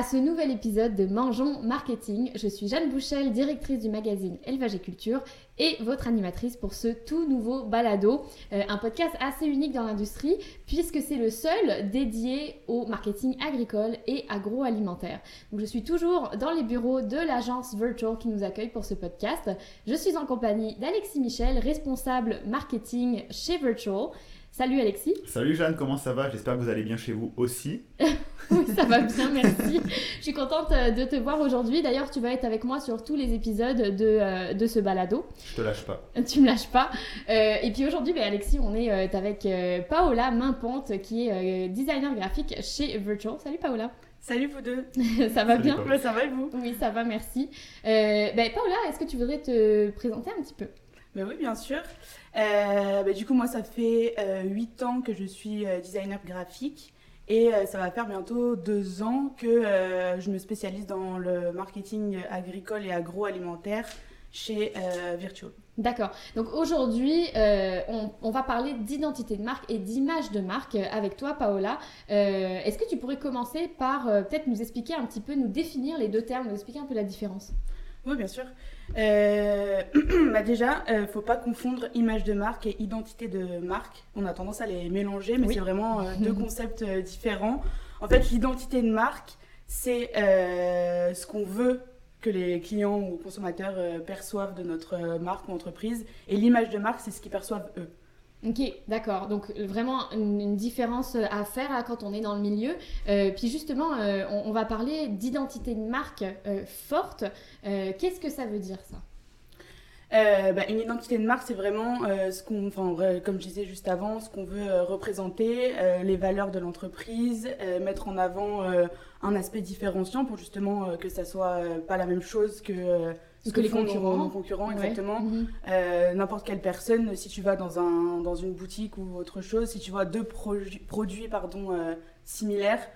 à ce nouvel épisode de Mangeons Marketing. Je suis Jeanne Bouchel, directrice du magazine Élevage et Culture et votre animatrice pour ce tout nouveau balado, euh, un podcast assez unique dans l'industrie puisque c'est le seul dédié au marketing agricole et agroalimentaire. Je suis toujours dans les bureaux de l'agence Virtual qui nous accueille pour ce podcast. Je suis en compagnie d'Alexis Michel, responsable marketing chez Virtual. Salut Alexis. Salut Jeanne, comment ça va? J'espère que vous allez bien chez vous aussi. oui, ça va bien, merci. Je suis contente euh, de te voir aujourd'hui. D'ailleurs, tu vas être avec moi sur tous les épisodes de, euh, de ce balado. Je te lâche pas. Tu me lâches pas. Euh, et puis aujourd'hui, ben, Alexis, on est avec Paola Mainponte, qui est designer graphique chez Virtual. Salut Paola. Salut vous deux. ça va bien? Ça va et vous? Oui, ça va, merci. ben, Paola, est-ce que tu voudrais te présenter un petit peu? Ben oui, bien sûr. Euh, ben du coup, moi, ça fait euh, 8 ans que je suis euh, designer graphique et euh, ça va faire bientôt 2 ans que je me spécialise dans le marketing agricole et agroalimentaire chez Virtual. D'accord. Donc aujourd'hui, on, on, va parler d'identité de marque et d'image de marque avec toi, Paola. Est-ce que tu pourrais commencer par peut-être nous expliquer un petit peu, nous définir les deux termes, nous expliquer un peu la différence? Oui, bien sûr. Euh, bah déjà, ne euh, faut pas confondre image de marque et identité de marque. On a tendance à les mélanger, mais c'est vraiment euh, deux concepts différents. En fait, l'identité de marque, c'est ce qu'on veut que les clients ou consommateurs perçoivent de notre marque ou entreprise. Et l'image de marque, c'est ce qu'ils perçoivent eux. Ok, d'accord. Donc vraiment une, différence à faire quand on est dans le milieu. Euh, puis justement, euh, on, va parler d'identité de marque euh, forte. Qu'est-ce que ça veut dire ça? Bah, une identité de marque, c'est vraiment ce qu'on, comme je disais juste avant, ce qu'on veut représenter, les valeurs de l'entreprise, mettre en avant un aspect différenciant pour justement que ça soit pas la même chose que ce que, les concurrents. concurrents, exactement. Mhm. Euh, n'importe quelle personne, si tu vas dans, un, dans une boutique ou autre chose, si tu vois deux produits pardon, euh, similaires,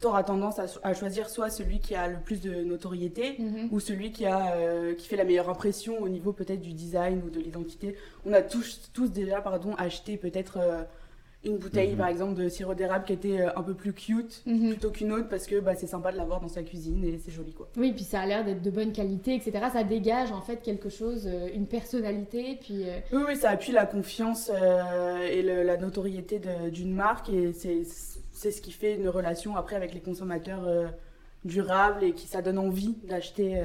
tu auras tendance à, choisir soit celui qui a le plus de notoriété mhm. ou celui qui, a, euh, qui fait la meilleure impression au niveau peut-être du design ou de l'identité. On a tous, tous déjà pardon, acheté peut-être une bouteille mhm. par exemple de sirop d'érable qui était euh, un peu plus cute mhm. plutôt qu'une autre parce que bah, c'est sympa de l'avoir dans sa cuisine et c'est joli quoi. Oui, puis ça a l'air d'être de bonne qualité, etc. Ça dégage en fait quelque chose, euh, une personnalité. Puis, euh, oui, oui, ça appuie la confiance et la notoriété d'une marque et c'est ce qui fait une relation après avec les consommateurs durable et qui ça donne envie d'acheter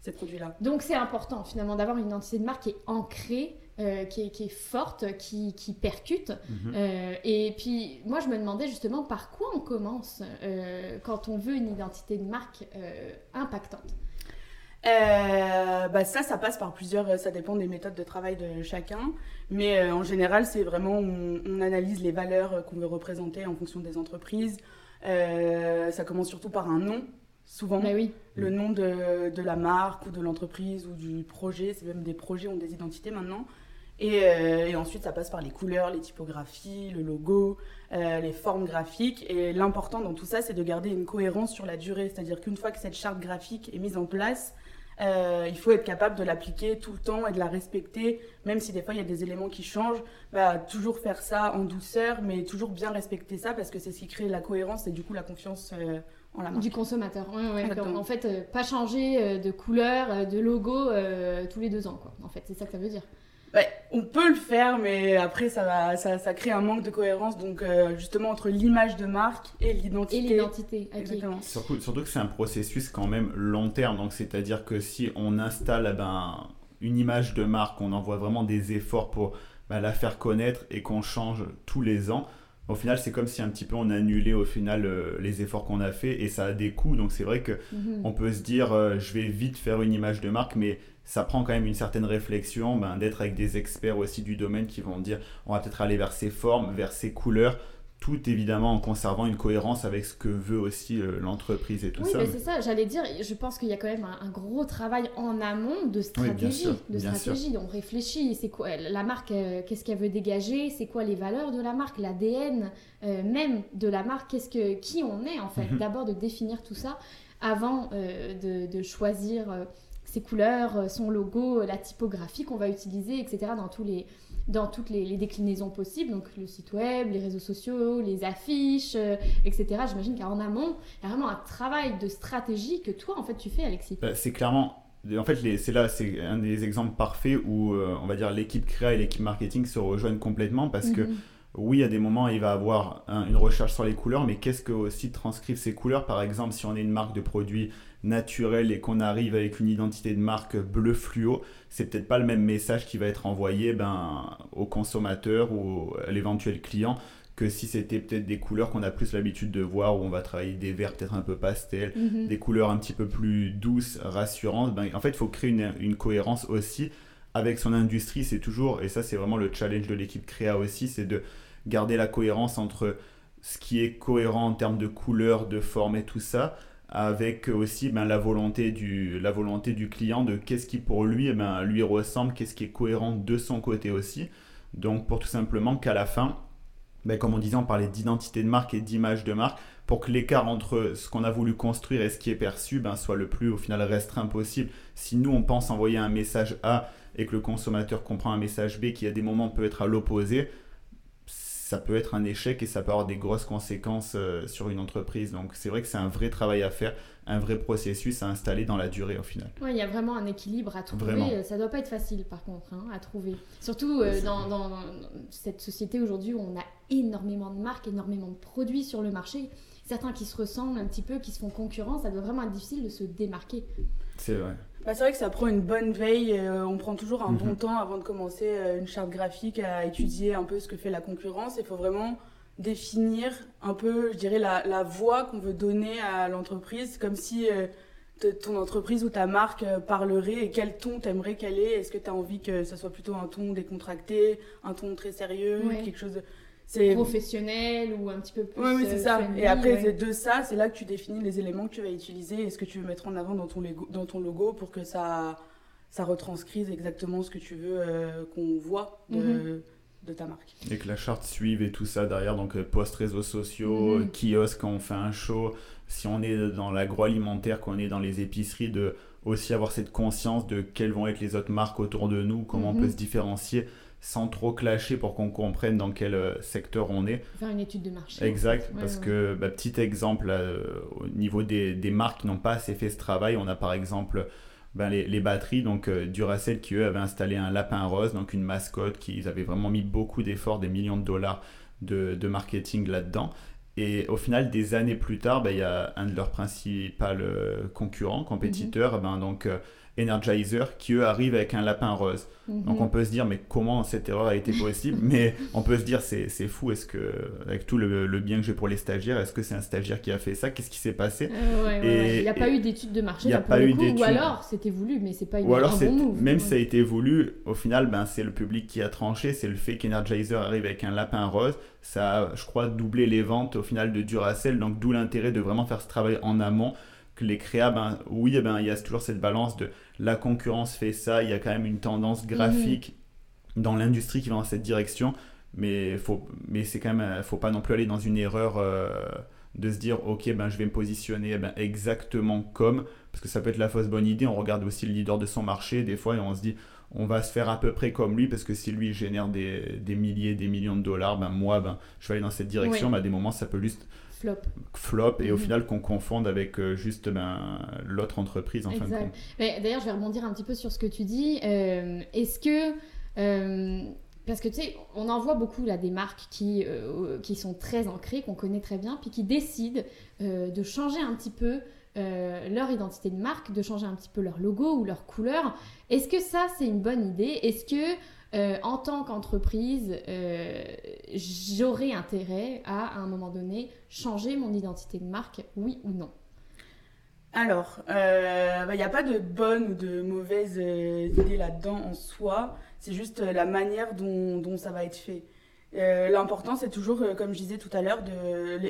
ces produits-là. Donc c'est important finalement d'avoir une identité de marque qui est ancrée euh, qui, est, forte, qui, percute. Mhm. Euh, et puis, moi, je me demandais justement par quoi on commence euh, quand on veut une identité de marque impactante. bah ça, ça passe par plusieurs, ça dépend des méthodes de travail de chacun, mais en général, c'est vraiment, on, analyse les valeurs qu'on veut représenter en fonction des entreprises. ça commence surtout par un nom, souvent. Bah oui. Le nom de, de, la marque ou de l'entreprise ou du projet, c'est même des projets ont des identités maintenant. Euh, et, ensuite, ça passe par les couleurs, les typographies, le logo, euh, les formes graphiques. Et l'important dans tout ça, c'est de garder une cohérence sur la durée. C'est-à-dire qu'une fois que cette charte graphique est mise en place, euh, il faut être capable de l'appliquer tout le temps et de la respecter, même si des fois il y a des éléments qui changent. Bah, toujours faire ça en douceur, mais toujours bien respecter ça parce que c'est ce qui crée la cohérence et du coup la confiance en la marque. Du consommateur. en fait, pas changer de couleur, de logo tous les deux ans. Quoi. En fait, c'est ça que ça veut dire on peut le faire, mais après, ça, ça, ça crée un manque de cohérence, donc euh, justement entre l'image de marque et l'identité. Et l'identité, Exactement. Surtout, surtout, que c'est un processus quand même long terme, donc c'est-à-dire que si on installe eh ben, une image de marque, on envoie vraiment des efforts pour ben, la faire connaître et qu'on change tous les ans, au final, c'est comme si un petit peu on annulait au final euh, les efforts qu'on a fait et ça a des coûts. Donc c'est vrai que mhm. on peut se dire, euh, je vais vite faire une image de marque, mais ça prend quand même une certaine réflexion ben, d'être avec des experts aussi du domaine qui vont dire, on va peut-être aller vers ces formes, vers ces couleurs, tout évidemment en conservant une cohérence avec ce que veut aussi euh, l'entreprise et tout oui, ça. Oui, c'est ça, j'allais dire, je pense qu'il y a quand même un, gros travail en amont de stratégie. de stratégie. On réfléchit, c'est quoi la marque, euh, qu'est-ce qu'elle veut dégager, c'est quoi les valeurs de la marque, l'ADN euh, même de la marque, qu'est-ce que, qui on est en fait. Mhm. D'abord de définir tout ça avant de, de, choisir ses couleurs, son logo, la typographie qu'on va utiliser, etc. dans tous les dans toutes les, déclinaisons possibles, donc le site web, les réseaux sociaux, les affiches, euh, etc. J'imagine qu'en amont, il y a vraiment un travail de stratégie que toi, en fait, tu fais, Alexis. Bah, c'est clairement en fait, c'est là, c'est un des exemples parfaits où, euh, on va dire, l'équipe créa et l'équipe marketing se rejoignent complètement parce que, mhm. Oui, à des moments, il va avoir une recherche sur les couleurs, mais qu'est-ce que aussi transcrivent ces couleurs? Par exemple, si on est une marque de produits naturels et qu'on arrive avec une identité de marque bleu fluo, c'est peut-être pas le même message qui va être envoyé ben, au consommateur ou à l'éventuel client que si c'était peut-être des couleurs qu'on a plus l'habitude de voir, où on va travailler des verts peut-être un peu pastel, mhm. des couleurs un petit peu plus douces, rassurantes, ben, en fait, il faut créer une, une, cohérence aussi avec son industrie. C'est toujours, et ça c'est vraiment le challenge de l'équipe créa aussi, c'est de garder la cohérence entre ce qui est cohérent en termes de couleurs, de forme et tout ça, avec aussi ben, la, volonté du, la volonté du client de qu'est-ce qui pour lui, eh ben, lui ressemble, qu'est-ce qui est cohérent de son côté aussi. Donc pour tout simplement qu'à la fin, ben, comme on disait, on parlait d'identité de marque et d'image de marque, pour que l'écart entre ce qu'on a voulu construire et ce qui est perçu ben, soit le plus au final restreint possible. Si nous on pense envoyer un message A et que le consommateur comprend un message B qui à des moments peut être à l'opposé, ça peut être un échec et ça peut avoir des grosses conséquences euh, sur une entreprise. Donc c'est vrai que c'est un vrai travail à faire, un vrai processus à installer dans la durée au final. Oui, il y a vraiment un équilibre à trouver. Ça doit pas être facile par contre hein, à trouver. Surtout euh, dans, dans, cette société aujourd'hui où on a énormément de marques, énormément de produits sur le marché. Certains qui se ressemblent un petit peu, qui se font concurrence, ça doit vraiment être difficile de se démarquer. C'est vrai. Bah, c'est vrai que ça prend une bonne veille. Euh, on prend toujours un bon mhm. temps avant de commencer euh, une charte graphique à étudier un peu ce que fait la concurrence. Il faut vraiment définir un peu, je dirais, la, la voie qu'on veut donner à l'entreprise, comme si euh, ton entreprise ou ta marque parlerait et quel ton t'aimerais qu'elle ait. Est-ce que tu as envie que ça soit plutôt un ton décontracté, un ton très sérieux, quelque chose de professionnel ou un petit peu plus. Oui, oui c'est ça. et après, de ça, c'est là que tu définis les éléments que tu vas utiliser et ce que tu veux mettre en avant dans ton, logo, dans ton logo pour que ça, ça retranscrise exactement ce que tu veux euh, qu'on voit de, mhm. de, ta marque. Et que la charte suive et tout ça derrière, donc euh, post réseaux sociaux, mhm. kiosque quand on fait un show. Si on est dans l'agroalimentaire, qu'on est dans les épiceries, de aussi avoir cette conscience de quelles vont être les autres marques autour de nous, comment on mhm. peut se différencier sans trop clasher pour qu'on comprenne dans quel euh, secteur on est. Faire une étude de marché. Exact, parce que, bah, petit exemple, euh, au niveau des, des marques qui n'ont pas assez fait ce travail, on a par exemple ben, les, les, batteries, donc euh, Duracell qui eux avaient installé un lapin rose, donc une mascotte, qui ils avaient vraiment mis beaucoup d'efforts, des millions de dollars de, de marketing là-dedans. Et au final, des années plus tard, ben, il y a un de leurs principaux concurrents, compétiteurs, mhm. ben, donc Energizer, qui eux arrivent avec un lapin rose. Donc mhm. on peut se dire, mais comment cette erreur a été possible Mais on peut se dire, c'est fou, est-ce que, avec tout le, bien que j'ai pour les stagiaires, est-ce que c'est un stagiaire qui a fait ça? Qu'est-ce qui s'est passé? Euh, Il n'y a pas eu d'étude de marché, il a pas eu ou alors c'était voulu, mais c'est pas une, ou alors un bon move. Même si ça a été voulu, au final, ben, c'est le public qui a tranché, c'est le fait qu'Energizer arrive avec un lapin rose, ça a, je crois, doublé les ventes au final de Duracell, donc d'où l'intérêt de vraiment faire ce travail en amont les créas, ben, oui, eh ben, il y a toujours cette balance de la concurrence fait ça, il y a quand même une tendance graphique mhm. dans l'industrie qui va dans cette direction, mais, faut, mais c'est quand même, faut pas non plus aller dans une erreur euh, de se dire, ok, ben, je vais me positionner eh ben, exactement comme, parce que ça peut être la fausse bonne idée, on regarde aussi le leader de son marché, des fois, et on se dit, on va se faire à peu près comme lui, parce que si lui génère des, des milliers, des millions de dollars, ben, moi, ben, je vais aller dans cette direction, mais à des moments, ça peut juste flop. Flop, et au mhm. final qu'on confonde avec euh, juste ben, l'autre entreprise en fin de compte. D'ailleurs, je vais rebondir un petit peu sur ce que tu dis. Euh, est-ce que. Euh, parce que tu sais, on en voit beaucoup là des marques qui, qui sont très ancrées, qu'on connaît très bien, puis qui décident de changer un petit peu leur identité de marque, de changer un petit peu leur logo ou leur couleur. Est-ce que ça, c'est une bonne idée? Est-ce que euh, en tant qu'entreprise, euh, j'aurais intérêt à, à un moment donné, changer mon identité de marque, oui ou non Alors, il euh, n'y bah, a pas de bonne ou de mauvaise idée là-dedans en soi, c'est juste la manière dont, ça va être fait. L'important, c'est toujours, comme je disais tout à l'heure,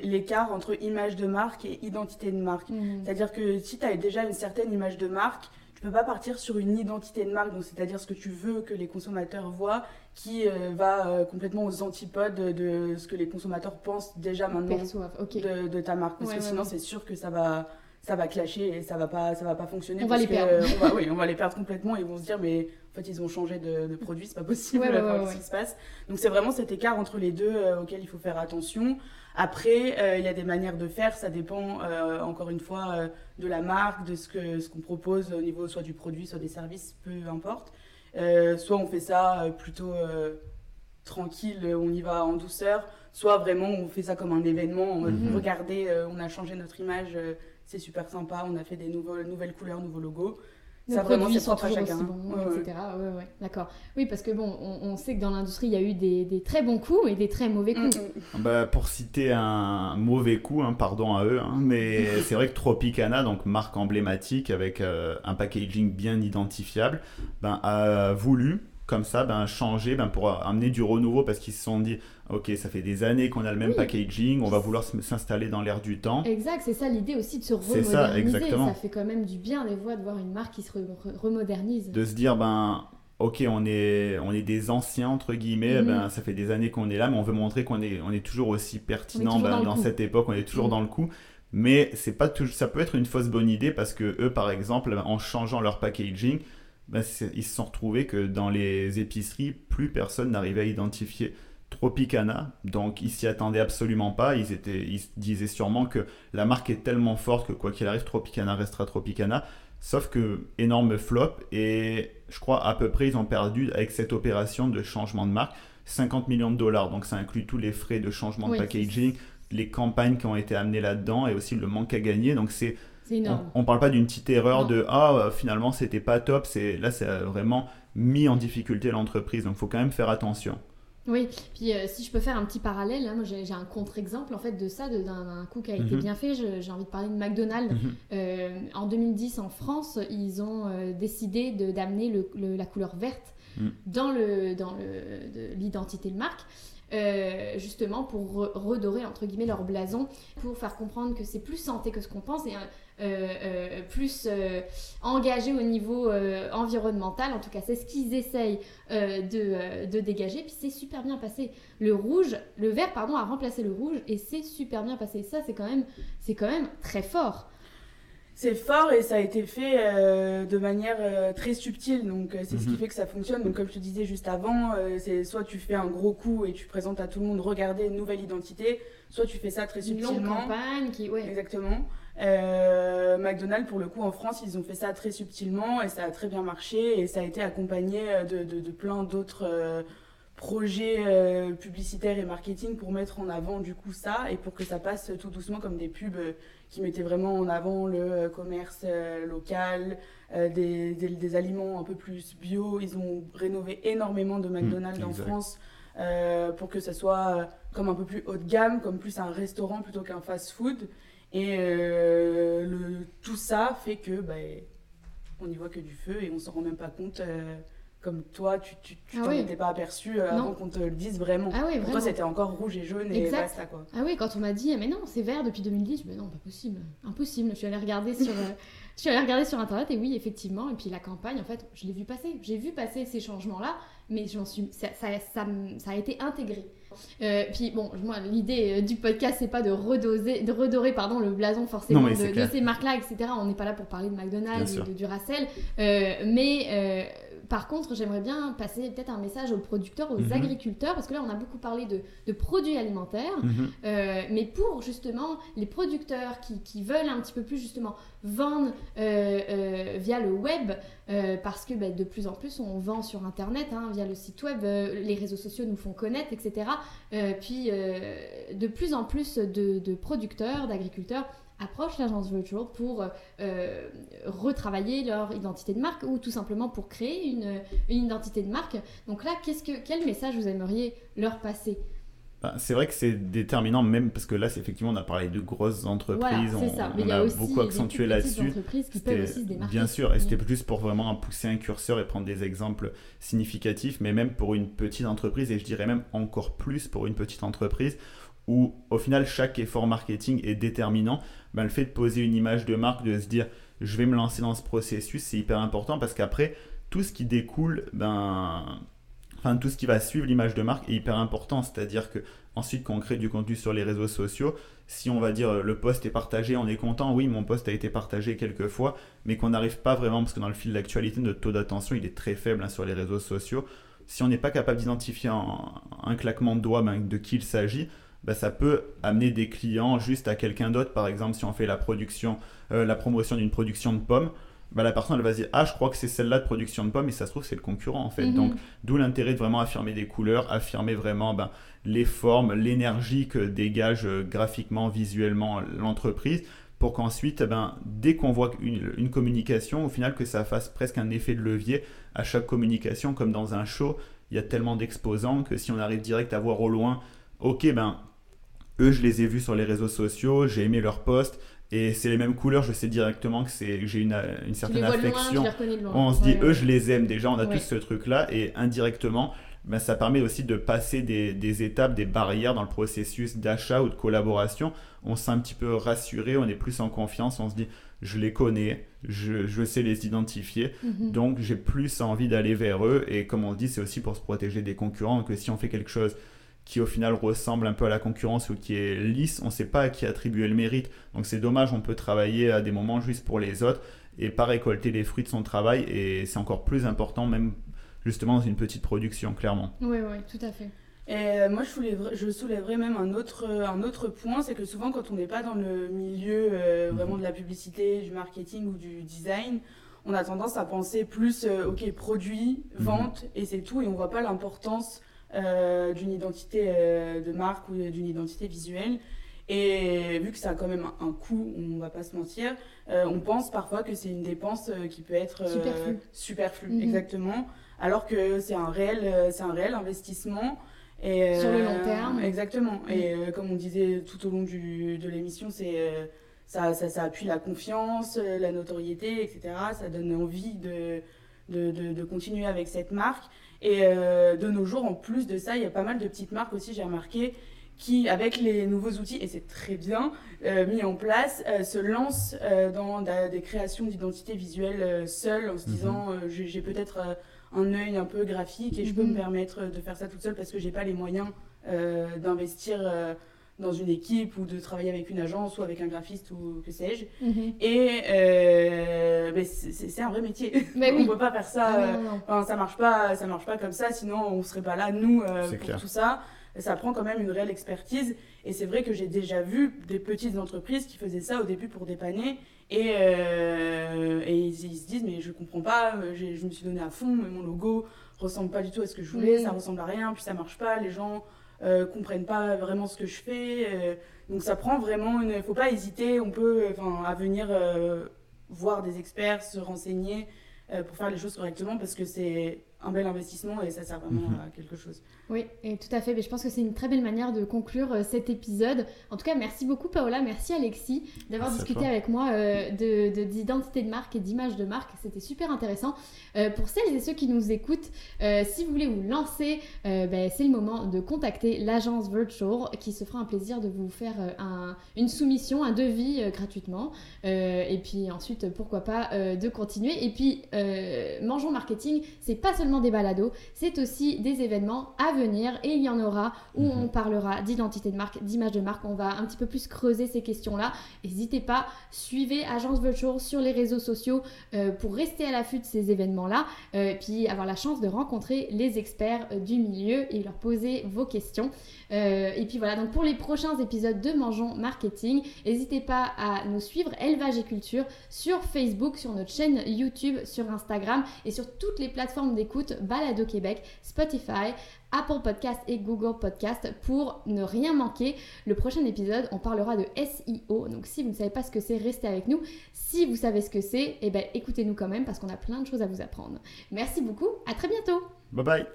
l'écart entre image de marque et identité de marque. Mmh. C'est-à-dire que si tu as déjà une certaine image de marque, tu peux pas partir sur une identité de marque, donc c'est-à-dire ce que tu veux que les consommateurs voient, qui euh, va euh, complètement aux antipodes de, ce que les consommateurs pensent déjà maintenant de, de, ta marque. Parce que sinon, c'est sûr que ça va, ça va clasher et ça va pas, ça va pas fonctionner. On va les perdre. on va, oui, on va les perdre complètement et ils vont se dire, mais en fait, ils ont changé de, de produit, c'est pas possible, qu'est-ce qui se passe Donc, c'est vraiment cet écart entre les deux euh, auquel il faut faire attention. Après, euh, il y a des manières de faire, ça dépend euh, encore une fois euh, de la marque, de ce que ce qu'on propose au niveau soit du produit, soit des services, peu importe. Soit on fait ça plutôt tranquille, on y va en douceur, soit vraiment on fait ça comme un événement, en mode, Mhm. regardez, on a changé notre image, c'est super sympa, on a fait des nouveaux, nouvelles couleurs, nouveaux logos. Les ça vraiment toujours chacun. aussi bons, Ouais, ouais. etc. Ouais, ouais, d'accord. Oui, parce que bon, on, on sait que dans l'industrie, il y a eu des, des très bons coups et des très mauvais Mm, coups. mm. Bah, pour citer un mauvais coup, hein, pardon à eux, hein, mais c'est vrai que Tropicana, donc marque emblématique avec euh, un packaging bien identifiable, ben, a voulu comme ça ben, changer ben, pour amener du renouveau parce qu'ils se sont dit ok ça fait des années qu'on a le même Oui. packaging, on va vouloir s'installer dans l'air du temps. Exact, c'est ça l'idée aussi de se C'est ça, remoderniser. exactement. Ça fait quand même du bien des fois de voir une marque qui se re- re- remodernise. de se dire ben ok on est on est des anciens entre guillemets Mhm. ben ça fait des années qu'on est là mais on veut montrer qu'on est on est toujours aussi pertinent toujours ben, dans cette époque on est toujours Mhm. dans le coup mais c'est pas toujours ça peut être une fausse bonne idée parce que eux par exemple en changeant leur packaging c'est- ils se sont retrouvés que dans les épiceries plus personne n'arrivait à identifier Tropicana. Donc ils s'y attendaient absolument pas. Ils étaient ils disaient sûrement que la marque est tellement forte que quoi qu'il arrive Tropicana restera Tropicana. Sauf que énorme flop. Et je crois à peu près ils ont perdu avec cette opération de changement de marque 50 millions de dollars. Donc ça inclut tous les frais de changement Oui, de packaging, les campagnes qui ont été amenées là-dedans et aussi le manque à gagner. Donc c'est On, on parle pas d'une petite erreur Non. de ah euh, finalement c'était pas top. C'est là c'est euh, vraiment mis en difficulté l'entreprise. Donc faut quand même faire attention. Oui, puis euh, si je peux faire un petit parallèle, moi j'ai un contre-exemple en fait de ça, d'un coup qui a été Mhm. bien fait. J'ai envie de parler de McDonald's. Mhm. Euh, en 2010 en France, ils ont euh, décidé de- d'amener la couleur verte Mm. dans le dans le- de l'identité de marque. Euh, justement pour re- redorer entre guillemets leur blason pour faire comprendre que c'est plus santé que ce qu'on pense et euh, euh, plus engagé au niveau environnemental. En tout cas c'est ce qu'ils essayent de, de dégager. Puis c'est super bien passé. Le rouge le vert pardon a remplacé le rouge et c'est super bien passé. Ça c'est quand même c'est quand même très fort C'est fort et ça a été fait euh, de manière euh, très subtile, donc euh, c'est ce qui Mhm. fait que ça fonctionne. Donc comme je te disais juste avant, euh, c'est soit tu fais un gros coup et tu présentes à tout le monde, regardez, une nouvelle identité, soit tu fais ça très une longue subtilement. campagne qui ouais Exactement. Euh, McDonald's, pour le coup, en France, ils ont fait ça très subtilement et ça a très bien marché et ça a été accompagné de, de- de plein d'autres euh, projets euh, publicitaires et marketing pour mettre en avant du coup ça et pour que ça passe tout doucement comme des pubs euh, qui mettaient vraiment en avant le euh, commerce euh, local, euh, des, des- des aliments un peu plus bio. Ils ont rénové énormément de McDonald's en. France euh, pour que ça soit comme un peu plus haut de gamme, comme plus un restaurant plutôt qu'un fast-food. Et euh, le, tout ça fait que bah, on n'y voit que du feu et on s'en rend même pas compte. euh, comme toi, tu tu, tu Ah t'en oui. étais pas aperçu euh, Non. avant qu'on te le dise vraiment. ah Pour vraiment toi, c'était encore rouge et jaune et Exact. basta quoi. Ah oui, quand on m'a dit, mais non, c'est vert depuis 2010, je me dis, non, pas possible, impossible. Je suis allée regarder sur, euh, je suis allée regarder sur internet et oui, effectivement. Et puis la campagne, en fait, je l'ai vu passer. J'ai vu passer ces changements-là, mais j'en suis, ça, ça, ça, a été intégré. Euh, puis bon, moi, l'idée du podcast, c'est pas de redoser, de redorer, pardon, le blason forcément Non, mais de, ces marques-là, etc. On n'est pas là pour parler de McDonald's ou de Duracell, Euh, mais euh, par contre, j'aimerais bien passer peut-être un message aux producteurs, aux Mhm. agriculteurs, parce que là, on a beaucoup parlé de, de produits alimentaires. Mhm. Euh, mais pour justement les producteurs qui, qui veulent un petit peu plus justement vendre euh, euh, via le web, parce que bah, de plus en plus on vend sur internet, hein, via le site web, les réseaux sociaux nous font connaître, etc. Puis de plus en plus de, de producteurs, d'agriculteurs approchent l'agence Virtual pour euh, retravailler leur identité de marque ou tout simplement pour créer une, une identité de marque. Donc là, qu'est-ce que, quel message vous aimeriez leur passer? Ben, c'est vrai que c'est déterminant même parce que là effectivement on a parlé de grosses entreprises, Voilà, on, c'est ça. Mais on a, a aussi beaucoup accentué là-dessus. Bien sûr, et c'était plus pour vraiment pousser un curseur et prendre des exemples significatifs, mais même pour une petite entreprise, et je dirais même encore plus pour une petite entreprise, où au final chaque effort marketing est déterminant, ben, le fait de poser une image de marque, de se dire je vais me lancer dans ce processus, c'est hyper important parce qu'après, tout ce qui découle, ben, enfin tout ce qui va suivre l'image de marque est hyper important. C'est-à-dire que ensuite, quand on crée du contenu sur les réseaux sociaux, si on va dire le post est partagé, on est content, oui, mon post a été partagé quelques fois, mais qu'on n'arrive pas vraiment, parce que dans le fil d'actualité, notre taux d'attention il est très faible hein, sur les réseaux sociaux. Si on n'est pas capable d'identifier un, claquement de doigts ben, de qui il s'agit, ben, ça peut amener des clients juste à quelqu'un d'autre. Par exemple, si on fait la production, euh, la promotion d'une production de pommes, bah, la personne elle va se dire ah je crois que c'est celle-là de production de pommes et ça se trouve c'est le concurrent en fait mhm. donc d'où l'intérêt de vraiment affirmer des couleurs affirmer vraiment ben, les formes l'énergie que dégage euh, graphiquement visuellement l'entreprise pour qu'ensuite ben, dès qu'on voit une, une, communication au final que ça fasse presque un effet de levier à chaque communication comme dans un show il y a tellement d'exposants que si on arrive direct à voir au loin ok ben eux je les ai vus sur les réseaux sociaux j'ai aimé leur post et c'est les mêmes couleurs, je sais directement que c'est j'ai une, une certaine affection. on se dit, eux, je les aime déjà, on a tous ce truc-là, et indirectement, ben, ça permet aussi de passer des, des, étapes, des barrières dans le processus d'achat ou de collaboration. On s'est un petit peu rassuré, on est plus en confiance, on se dit, je les connais, je, je sais les identifier, mhm. donc j'ai plus envie d'aller vers eux, et comme on dit, c'est aussi pour se protéger des concurrents, que si on fait quelque chose qui au final ressemble un peu à la concurrence ou qui est lisse, on ne sait pas à qui attribuer le mérite. Donc c'est dommage, on peut travailler à des moments juste pour les autres et pas récolter les fruits de son travail et c'est encore plus important même justement dans une petite production clairement. Oui, oui, tout à fait. Et euh, moi, je, soulèverais, je soulèverais même un autre, un autre point, c'est que souvent, quand on n'est pas dans le milieu euh, vraiment de la publicité, du marketing ou du design, on a tendance à penser plus, euh, ok, produit, mhm. vente, et c'est tout, et on voit pas l'importance euh, d'une identité euh, de marque ou d'une identité visuelle. Et vu que ça a quand même un, coût, on va pas se mentir, euh, on pense parfois que c'est une dépense qui peut être superflue, mhm. exactement, alors que c'est un réel, c'est un réel investissement. Et, Sur le long terme. Exactement. Et mhm. comme on disait tout au long du, de l'émission, c'est ça, ça, ça, appuie la confiance, la notoriété, etc. Ça donne envie de, de, de, de continuer avec cette marque. Et euh, de nos jours, en plus de ça, il y a pas mal de petites marques aussi, j'ai remarqué, qui, avec les nouveaux outils, et c'est très bien euh, mis en place, euh, se lancent dans des créations d'identité visuelle seules en se mhm. disant j'ai peut-être un œil un peu graphique et je peux me mhm. permettre de faire ça toute seule parce que j'ai pas les moyens d'investir dans une équipe ou de travailler avec une agence ou avec un graphiste ou que sais-je. Mhm. Et euh, ben, c'est un vrai métier. Mais on peut pas faire ça. Ah euh, enfin, ça marche pas, ça marche pas comme ça. Sinon, on serait pas là nous euh, pour tout ça. Ça prend quand même une réelle expertise. Et c'est vrai que j'ai déjà vu des petites entreprises qui faisaient ça au début pour dépanner. Et, euh, et ils, se disent mais je comprends pas. Je me suis donné à fond, mais mon logo ressemble pas du tout à ce que je voulais. Ça ressemble à rien. Puis ça marche pas. Les gens euh, comprennent pas vraiment ce que je fais. Euh, donc ça prend vraiment. Il faut pas hésiter, on peut à venir euh, voir des experts, se renseigner pour faire les choses correctement parce que c'est un bel investissement et ça sert vraiment mhm. à quelque chose. Oui, et tout à fait. Mais je pense que c'est une très belle manière de conclure euh, cet épisode. En tout cas, merci beaucoup Paola, merci Alexis d'avoir discuté avec moi euh, de d'identité de, marque et d'image de marque. C'était super intéressant. Euh, pour celles et ceux qui nous écoutent, si vous voulez vous lancer, ben, c'est le moment de contacter l'agence Virtual qui se fera un plaisir de vous faire un, une soumission, un devis gratuitement. et puis ensuite, pourquoi pas de continuer. Et puis, Mangeons Marketing, c'est pas seulement des balados, c'est aussi des événements à venir et il y en aura où mhm. on parlera d'identité de marque, d'image de marque. On va un petit peu plus creuser ces questions-là. N'hésitez pas, suivez Agence Virtual sur les réseaux sociaux euh, pour rester à l'affût de ces événements-là, euh, puis avoir la chance de rencontrer les experts euh, du milieu et leur poser vos questions. et puis voilà, donc pour les prochains épisodes de Mangeons Marketing, n'hésitez pas à nous suivre Élevage et Culture sur Facebook, sur notre chaîne YouTube, sur Instagram et sur toutes les plateformes d'écoute Balado Québec, Spotify, Apple Podcast et Google Podcast pour ne rien manquer. Le prochain épisode, on parlera de SEO. Donc si vous ne savez pas ce que c'est, restez avec nous. Si vous savez ce que c'est, eh ben, écoutez-nous quand même parce qu'on a plein de choses à vous apprendre. Merci beaucoup, à très bientôt. Bye bye.